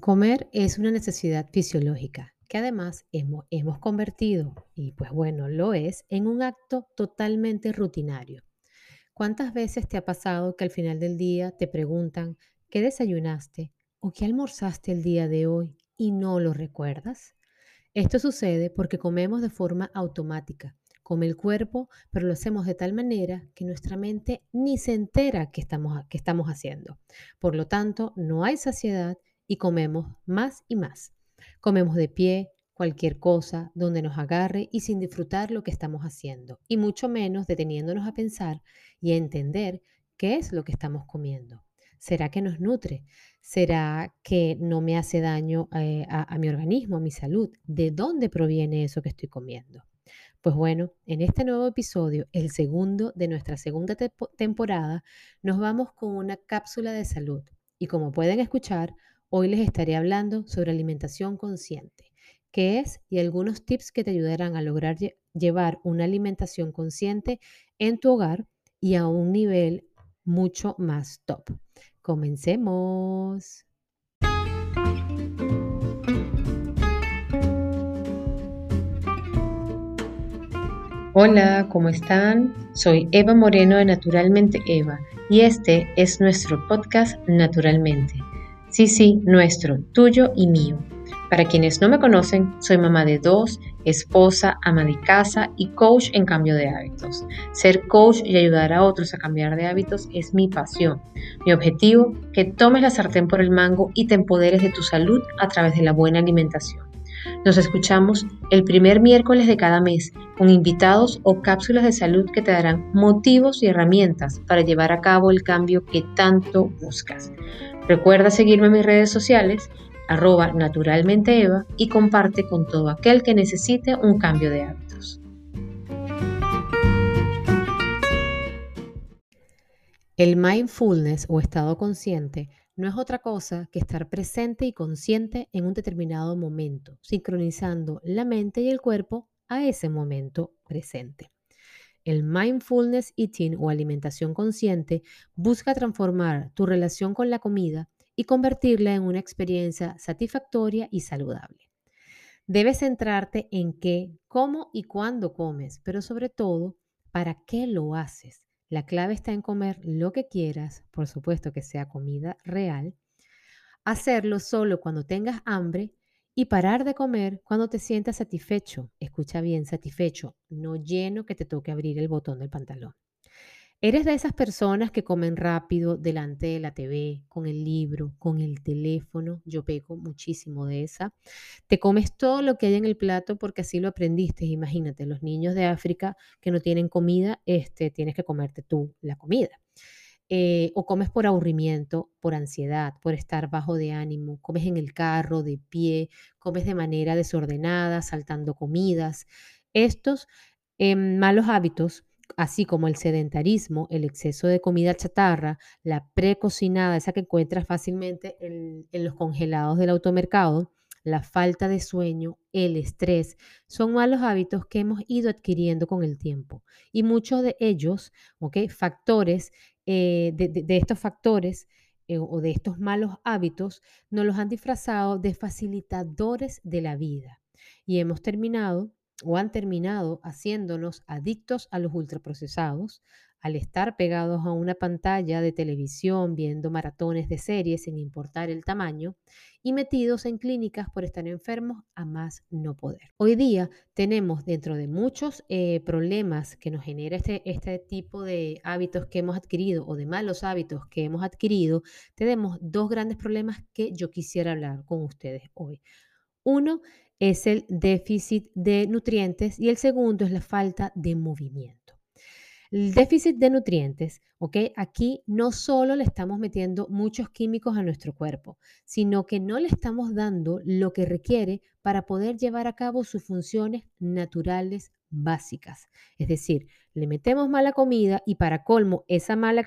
Comer es una necesidad fisiológica que además hemos, hemos convertido, y pues bueno, lo es, en un acto totalmente rutinario. ¿Cuántas veces te ha pasado que al final del día te preguntan qué desayunaste o qué almorzaste el día de hoy y no lo recuerdas? Esto sucede porque comemos de forma automática, come el cuerpo, pero lo hacemos de tal manera que nuestra mente ni se entera que estamos, que estamos haciendo. Por lo tanto, no hay saciedad y comemos más y más. Comemos de pie, cualquier cosa, donde nos agarre y sin disfrutar lo que estamos haciendo, y mucho menos deteniéndonos a pensar y a entender qué es lo que estamos comiendo. ¿Será que nos nutre? ¿Será que no me hace daño eh, a, a mi organismo, a mi salud? ¿De dónde proviene eso que estoy comiendo? Pues bueno, en este nuevo episodio, el segundo de nuestra segunda temporada, nos vamos con una cápsula de salud. Y como pueden escuchar, hoy les estaré hablando sobre alimentación consciente, qué es y algunos tips que te ayudarán a lograr llevar una alimentación consciente en tu hogar y a un nivel mucho más top. Comencemos. Hola, ¿cómo están? Soy Eva Moreno de Naturalmente Eva y este es nuestro podcast Naturalmente. Sí, sí, nuestro, tuyo y mío. Para quienes no me conocen, soy mamá de dos, esposa, ama de casa y coach en cambio de hábitos. Ser coach y ayudar a otros a cambiar de hábitos es mi pasión. Mi objetivo, que tomes la sartén por el mango y te empoderes de tu salud a través de la buena alimentación. Nos escuchamos el primer miércoles de cada mes con invitados o cápsulas de salud que te darán motivos y herramientas para llevar a cabo el cambio que tanto buscas. Recuerda seguirme en mis redes sociales, arroba naturalmenteeva y comparte con todo aquel que necesite un cambio de hábitos. El mindfulness o estado consciente no es otra cosa que estar presente y consciente en un determinado momento, sincronizando la mente y el cuerpo a ese momento presente. El mindfulness eating o alimentación consciente busca transformar tu relación con la comida y convertirla en una experiencia satisfactoria y saludable. Debes centrarte en qué, cómo y cuándo comes, pero sobre todo, para qué lo haces la clave está en comer lo que quieras, por supuesto que sea comida real, hacerlo solo cuando tengas hambre y parar de comer cuando te sientas satisfecho. Escucha bien, satisfecho, no lleno que te toque abrir el botón del pantalón. ¿Eres de esas personas que comen rápido delante de la TV, con el libro, con el teléfono? Yo peco muchísimo de esa. Te comes todo lo que hay en el plato porque así lo aprendiste. Imagínate, los niños de África que no tienen comida, este, tienes que comerte tú la comida. Eh, o comes por aburrimiento, por ansiedad, por estar bajo de ánimo, comes en el carro, de pie, comes de manera desordenada, saltando comidas. Estos em, malos hábitos así como el sedentarismo, el exceso de comida chatarra, la precocinada, esa que encuentras fácilmente en, los congelados del automercado, la falta de sueño, el estrés, son malos hábitos que hemos ido adquiriendo con el tiempo. Y muchos de ellos, ¿ok? Factores, eh, de, estos factores eh, o de estos malos hábitos, nos los han disfrazado de facilitadores de la vida. Y hemos terminado o han terminado haciéndonos adictos a los ultraprocesados, al estar pegados a una pantalla de televisión viendo maratones de series sin importar el tamaño y metidos en clínicas por estar enfermos a más no poder. Hoy día tenemos dentro de muchos eh, problemas que nos genera este, este tipo de hábitos que hemos adquirido o de malos hábitos que hemos adquirido, tenemos dos grandes problemas que yo quisiera hablar con ustedes hoy. Uno es el déficit de nutrientes y el segundo es la falta de movimiento. El déficit de nutrientes, ¿ok? Aquí no solo le estamos metiendo muchos químicos a nuestro cuerpo, sino que no le estamos dando lo que requiere para poder llevar a cabo sus funciones naturales básicas. Es decir, le metemos mala comida y para colmo, esa mala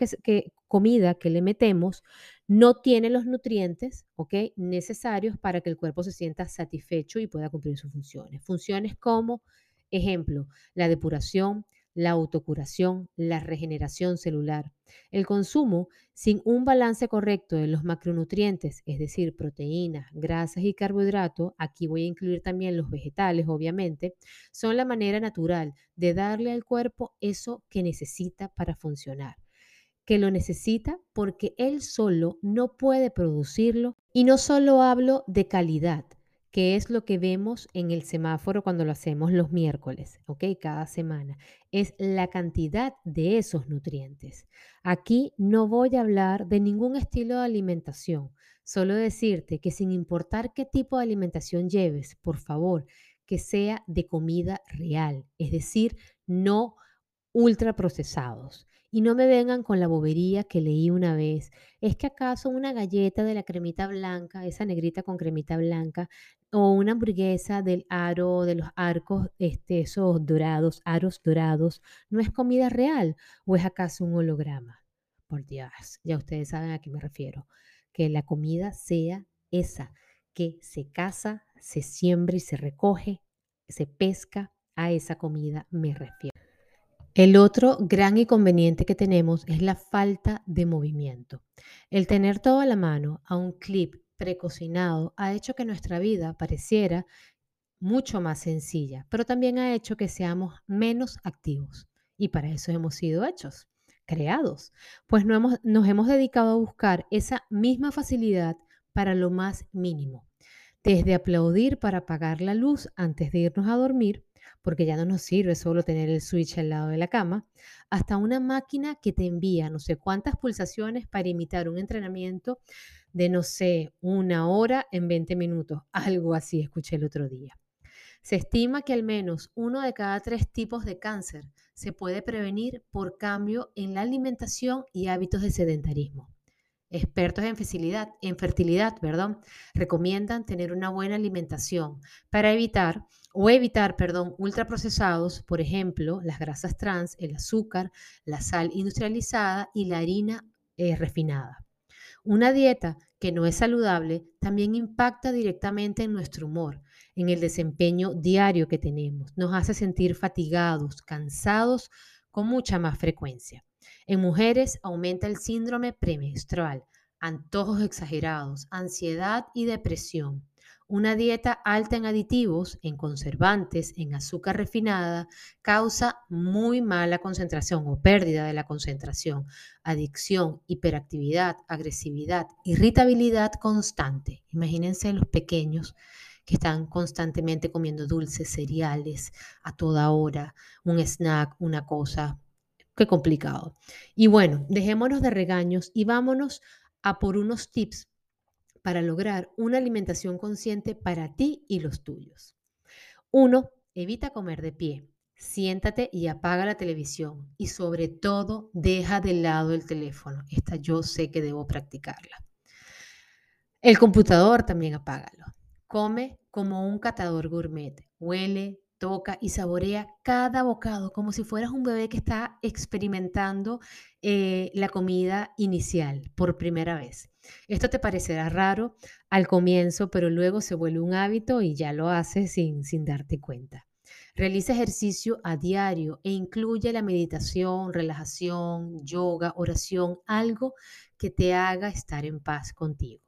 comida que le metemos no tiene los nutrientes ¿ok? necesarios para que el cuerpo se sienta satisfecho y pueda cumplir sus funciones. Funciones como, ejemplo, la depuración, la autocuración, la regeneración celular. El consumo sin un balance correcto de los macronutrientes, es decir, proteínas, grasas y carbohidratos, aquí voy a incluir también los vegetales, obviamente, son la manera natural de darle al cuerpo eso que necesita para funcionar que lo necesita porque él solo no puede producirlo. Y no solo hablo de calidad, que es lo que vemos en el semáforo cuando lo hacemos los miércoles, ¿ok? Cada semana. Es la cantidad de esos nutrientes. Aquí no voy a hablar de ningún estilo de alimentación, solo decirte que sin importar qué tipo de alimentación lleves, por favor, que sea de comida real, es decir, no ultraprocesados. Y no me vengan con la bobería que leí una vez. ¿Es que acaso una galleta de la cremita blanca, esa negrita con cremita blanca, o una hamburguesa del aro, de los arcos, este, esos dorados, aros dorados, no es comida real? ¿O es acaso un holograma? Por Dios, ya ustedes saben a qué me refiero. Que la comida sea esa, que se caza, se siembra y se recoge, se pesca, a esa comida me refiero. El otro gran inconveniente que tenemos es la falta de movimiento. El tener todo a la mano, a un clip precocinado, ha hecho que nuestra vida pareciera mucho más sencilla, pero también ha hecho que seamos menos activos. Y para eso hemos sido hechos, creados, pues no hemos, nos hemos dedicado a buscar esa misma facilidad para lo más mínimo. Desde aplaudir para apagar la luz antes de irnos a dormir, porque ya no nos sirve solo tener el switch al lado de la cama, hasta una máquina que te envía no sé cuántas pulsaciones para imitar un entrenamiento de, no sé, una hora en 20 minutos. Algo así escuché el otro día. Se estima que al menos uno de cada tres tipos de cáncer se puede prevenir por cambio en la alimentación y hábitos de sedentarismo. Expertos en fertilidad, en fertilidad perdón, recomiendan tener una buena alimentación para evitar o evitar, perdón, ultraprocesados, por ejemplo, las grasas trans, el azúcar, la sal industrializada y la harina eh, refinada. Una dieta que no es saludable también impacta directamente en nuestro humor, en el desempeño diario que tenemos. Nos hace sentir fatigados, cansados con mucha más frecuencia. En mujeres aumenta el síndrome premenstrual, antojos exagerados, ansiedad y depresión. Una dieta alta en aditivos, en conservantes, en azúcar refinada, causa muy mala concentración o pérdida de la concentración, adicción, hiperactividad, agresividad, irritabilidad constante. Imagínense los pequeños que están constantemente comiendo dulces, cereales a toda hora, un snack, una cosa. Qué complicado. Y bueno, dejémonos de regaños y vámonos a por unos tips para lograr una alimentación consciente para ti y los tuyos. Uno, evita comer de pie. Siéntate y apaga la televisión y sobre todo deja de lado el teléfono. Esta yo sé que debo practicarla. El computador también apágalo. Come como un catador gourmet. Huele, toca y saborea cada bocado como si fueras un bebé que está experimentando eh, la comida inicial por primera vez. Esto te parecerá raro al comienzo, pero luego se vuelve un hábito y ya lo haces sin, sin darte cuenta. Realiza ejercicio a diario e incluye la meditación, relajación, yoga, oración, algo que te haga estar en paz contigo.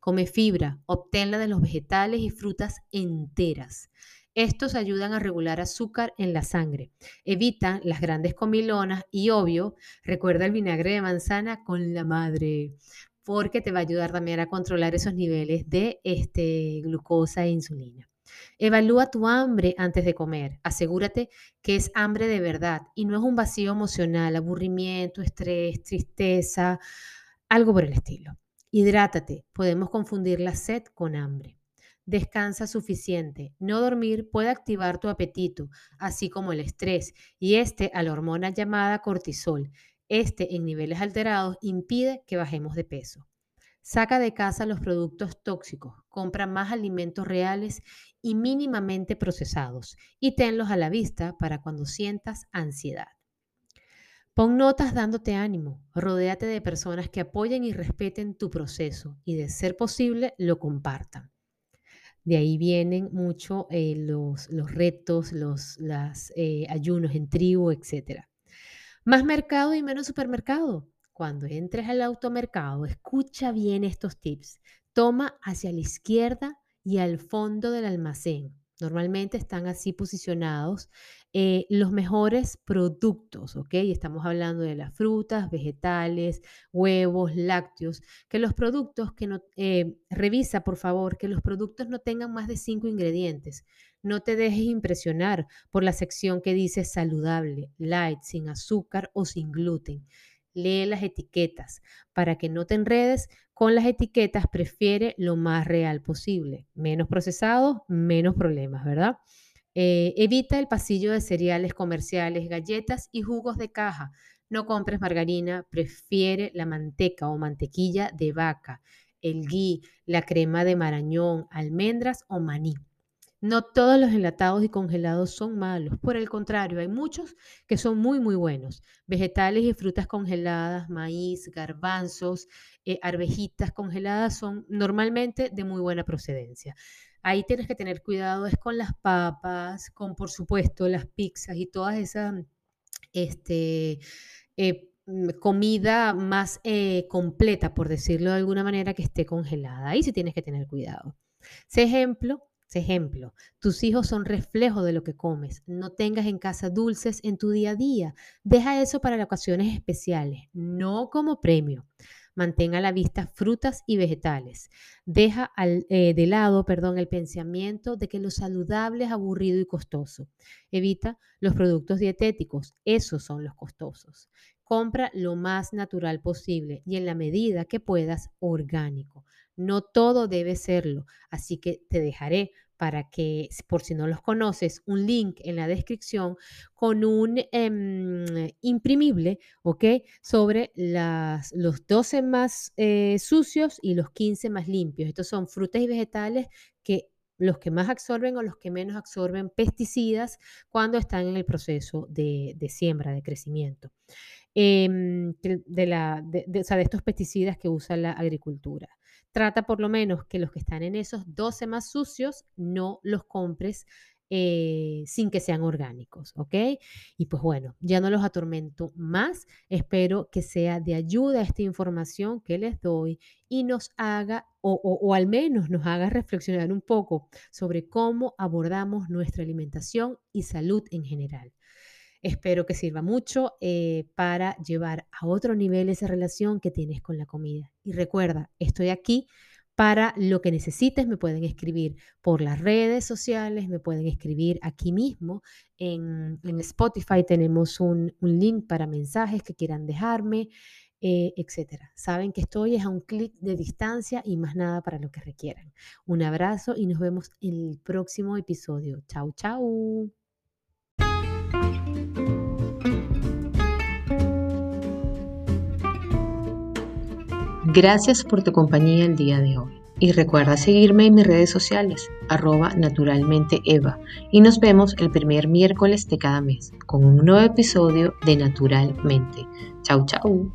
Come fibra, obténla de los vegetales y frutas enteras. Estos ayudan a regular azúcar en la sangre, evitan las grandes comilonas y obvio, recuerda el vinagre de manzana con la madre, porque te va a ayudar también a controlar esos niveles de este, glucosa e insulina. Evalúa tu hambre antes de comer. Asegúrate que es hambre de verdad y no es un vacío emocional, aburrimiento, estrés, tristeza, algo por el estilo. Hidrátate. Podemos confundir la sed con hambre. Descansa suficiente. No dormir puede activar tu apetito, así como el estrés, y este a la hormona llamada cortisol. Este en niveles alterados impide que bajemos de peso. Saca de casa los productos tóxicos, compra más alimentos reales y mínimamente procesados y tenlos a la vista para cuando sientas ansiedad. Pon notas dándote ánimo, rodéate de personas que apoyen y respeten tu proceso y de ser posible lo compartan. De ahí vienen mucho eh, los, los, retos, los eh, ayunos en tribu, etc. Más mercado y menos supermercado. Cuando entres al automercado, escucha bien estos tips. Toma hacia la izquierda y al fondo del almacén. Normalmente están así posicionados eh, los mejores productos, ¿ok? Estamos hablando de las frutas, vegetales, huevos, lácteos, que los productos que no, eh, revisa por favor, que los productos no tengan más de cinco ingredientes. No te dejes impresionar por la sección que dice saludable, light, sin azúcar o sin gluten. Lee las etiquetas. Para que no te enredes con las etiquetas, prefiere lo más real posible. Menos procesado, menos problemas, ¿verdad? Eh, evita el pasillo de cereales comerciales, galletas y jugos de caja. No compres margarina, prefiere la manteca o mantequilla de vaca, el ghee, la crema de marañón, almendras o maní. No todos los enlatados y congelados son malos. Por el contrario, hay muchos que son muy, muy buenos. Vegetales y frutas congeladas, maíz, garbanzos, eh, arvejitas congeladas son normalmente de muy buena procedencia. Ahí tienes que tener cuidado es con las papas, con por supuesto las pizzas y todas esas este, eh, mm, comida más eh, completa, por decirlo de alguna manera, que esté congelada. Ahí sí tienes que tener cuidado. Ese ejemplo Ejemplo, tus hijos son reflejo de lo que comes. No tengas en casa dulces en tu día a día. Deja eso para ocasiones especiales, no como premio. Mantenga a la vista frutas y vegetales. Deja eh, de lado perdón, el pensamiento de que lo saludable es aburrido y costoso. Evita los productos dietéticos. Esos son los costosos. Compra lo más natural posible y en la medida que puedas, orgánico. No todo debe serlo, así que te dejaré para que, por si no los conoces, un link en la descripción con un em, imprimible, ¿ok? Sobre las, los 12 más eh, sucios y los 15 más limpios. Estos son frutas y vegetales que los que más absorben o los que menos absorben pesticidas cuando están en el proceso de, siembra, de crecimiento. Em, de, la, de, de estos pesticidas que usa la agricultura. Trata por lo menos que los que están en esos 12 más sucios no los compres eh, sin que sean orgánicos, ¿ok? Y pues bueno, ya no los atormento más. Espero que sea de ayuda esta información que les doy y nos haga, o al menos nos haga reflexionar un poco sobre cómo abordamos nuestra alimentación y salud en general. Espero que sirva mucho eh, para llevar a otro nivel esa relación que tienes con la comida. Y recuerda, estoy aquí para lo que necesites. Me pueden escribir por las redes sociales, me pueden escribir aquí mismo. En, Spotify tenemos un, link para mensajes que quieran dejarme, eh, etcétera. Saben que estoy a un clic de distancia y más nada para lo que requieran. Un abrazo y nos vemos en el próximo episodio. Chau, chau. Gracias por tu compañía el día de hoy. Y recuerda seguirme en mis redes sociales, arroba naturalmente Eva. Y nos vemos el primer miércoles de cada mes con un nuevo episodio de Naturalmente. Chau, chau.